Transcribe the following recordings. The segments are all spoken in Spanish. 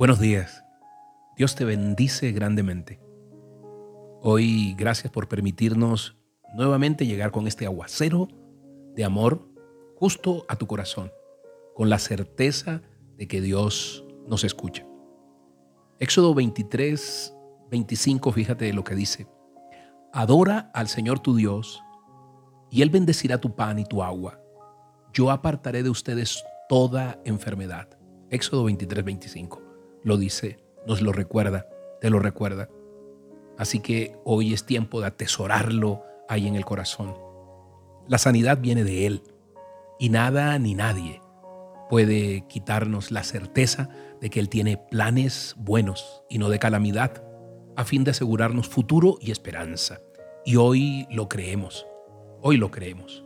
Buenos días. Dios te bendice grandemente. Hoy gracias por permitirnos nuevamente llegar con este aguacero de amor justo a tu corazón, con la certeza de que Dios nos escucha. Éxodo 23, 25, fíjate lo que dice. Adora al Señor tu Dios, y Él bendecirá tu pan y tu agua. Yo apartaré de ustedes toda enfermedad. Éxodo 23, 25 lo dice, nos lo recuerda, te lo recuerda. Así que hoy es tiempo de atesorarlo ahí en el corazón. La sanidad viene de Él y nada ni nadie puede quitarnos la certeza de que Él tiene planes buenos y no de calamidad, a fin de asegurarnos futuro y esperanza. Y hoy lo creemos, hoy lo creemos.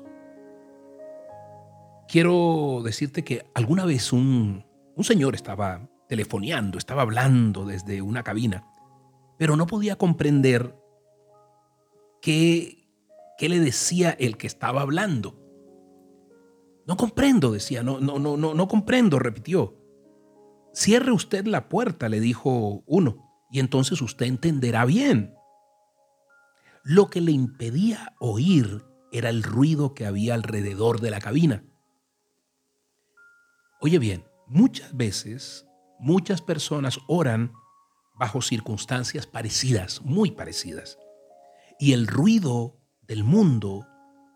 Quiero decirte que alguna vez un, un señor estaba telefoneando, estaba hablando desde una cabina, pero no podía comprender qué, qué le decía el que estaba hablando. No comprendo, decía, no, no, no, no, no comprendo, repitió. Cierre usted la puerta, le dijo uno, y entonces usted entenderá bien. Lo que le impedía oír era el ruido que había alrededor de la cabina. Oye bien, muchas veces Muchas personas oran bajo circunstancias parecidas, muy parecidas. Y el ruido del mundo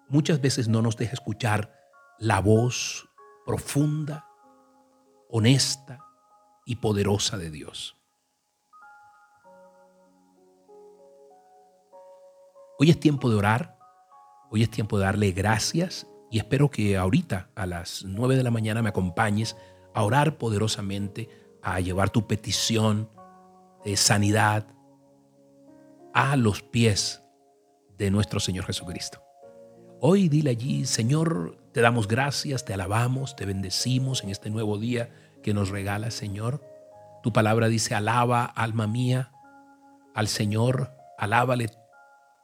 muchas veces no nos deja escuchar la voz profunda, honesta y poderosa de Dios. Hoy es tiempo de orar, hoy es tiempo de darle gracias y espero que ahorita a las 9 de la mañana me acompañes a orar poderosamente a llevar tu petición de sanidad a los pies de nuestro Señor Jesucristo. Hoy dile allí, Señor, te damos gracias, te alabamos, te bendecimos en este nuevo día que nos regala, Señor. Tu palabra dice, alaba, alma mía, al Señor, alábale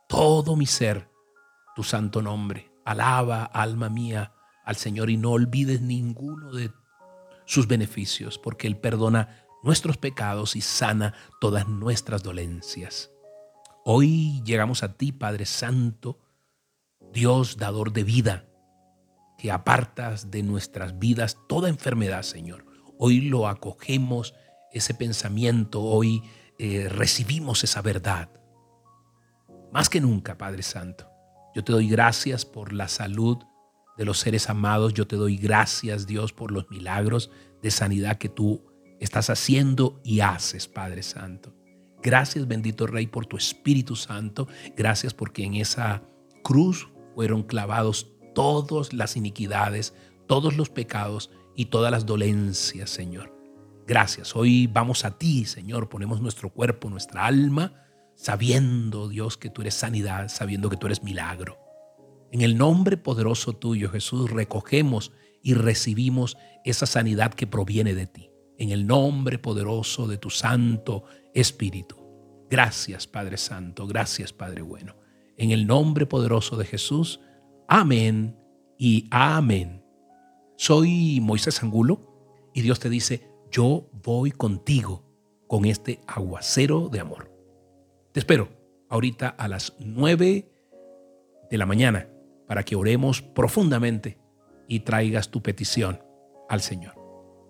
todo mi ser, tu santo nombre. Alaba, alma mía, al Señor y no olvides ninguno de sus beneficios, porque Él perdona nuestros pecados y sana todas nuestras dolencias. Hoy llegamos a ti, Padre Santo, Dios dador de vida, que apartas de nuestras vidas toda enfermedad, Señor. Hoy lo acogemos, ese pensamiento, hoy eh, recibimos esa verdad. Más que nunca, Padre Santo, yo te doy gracias por la salud de los seres amados. Yo te doy gracias, Dios, por los milagros de sanidad que tú estás haciendo y haces, Padre Santo. Gracias, bendito Rey, por tu Espíritu Santo. Gracias porque en esa cruz fueron clavados todas las iniquidades, todos los pecados y todas las dolencias, Señor. Gracias. Hoy vamos a ti, Señor. Ponemos nuestro cuerpo, nuestra alma, sabiendo, Dios, que tú eres sanidad, sabiendo que tú eres milagro. En el nombre poderoso tuyo, Jesús, recogemos y recibimos esa sanidad que proviene de ti. En el nombre poderoso de tu Santo Espíritu. Gracias, Padre Santo. Gracias, Padre bueno. En el nombre poderoso de Jesús. Amén y amén. Soy Moisés Angulo y Dios te dice, yo voy contigo con este aguacero de amor. Te espero ahorita a las nueve de la mañana para que oremos profundamente y traigas tu petición al Señor.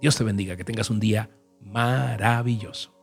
Dios te bendiga, que tengas un día maravilloso.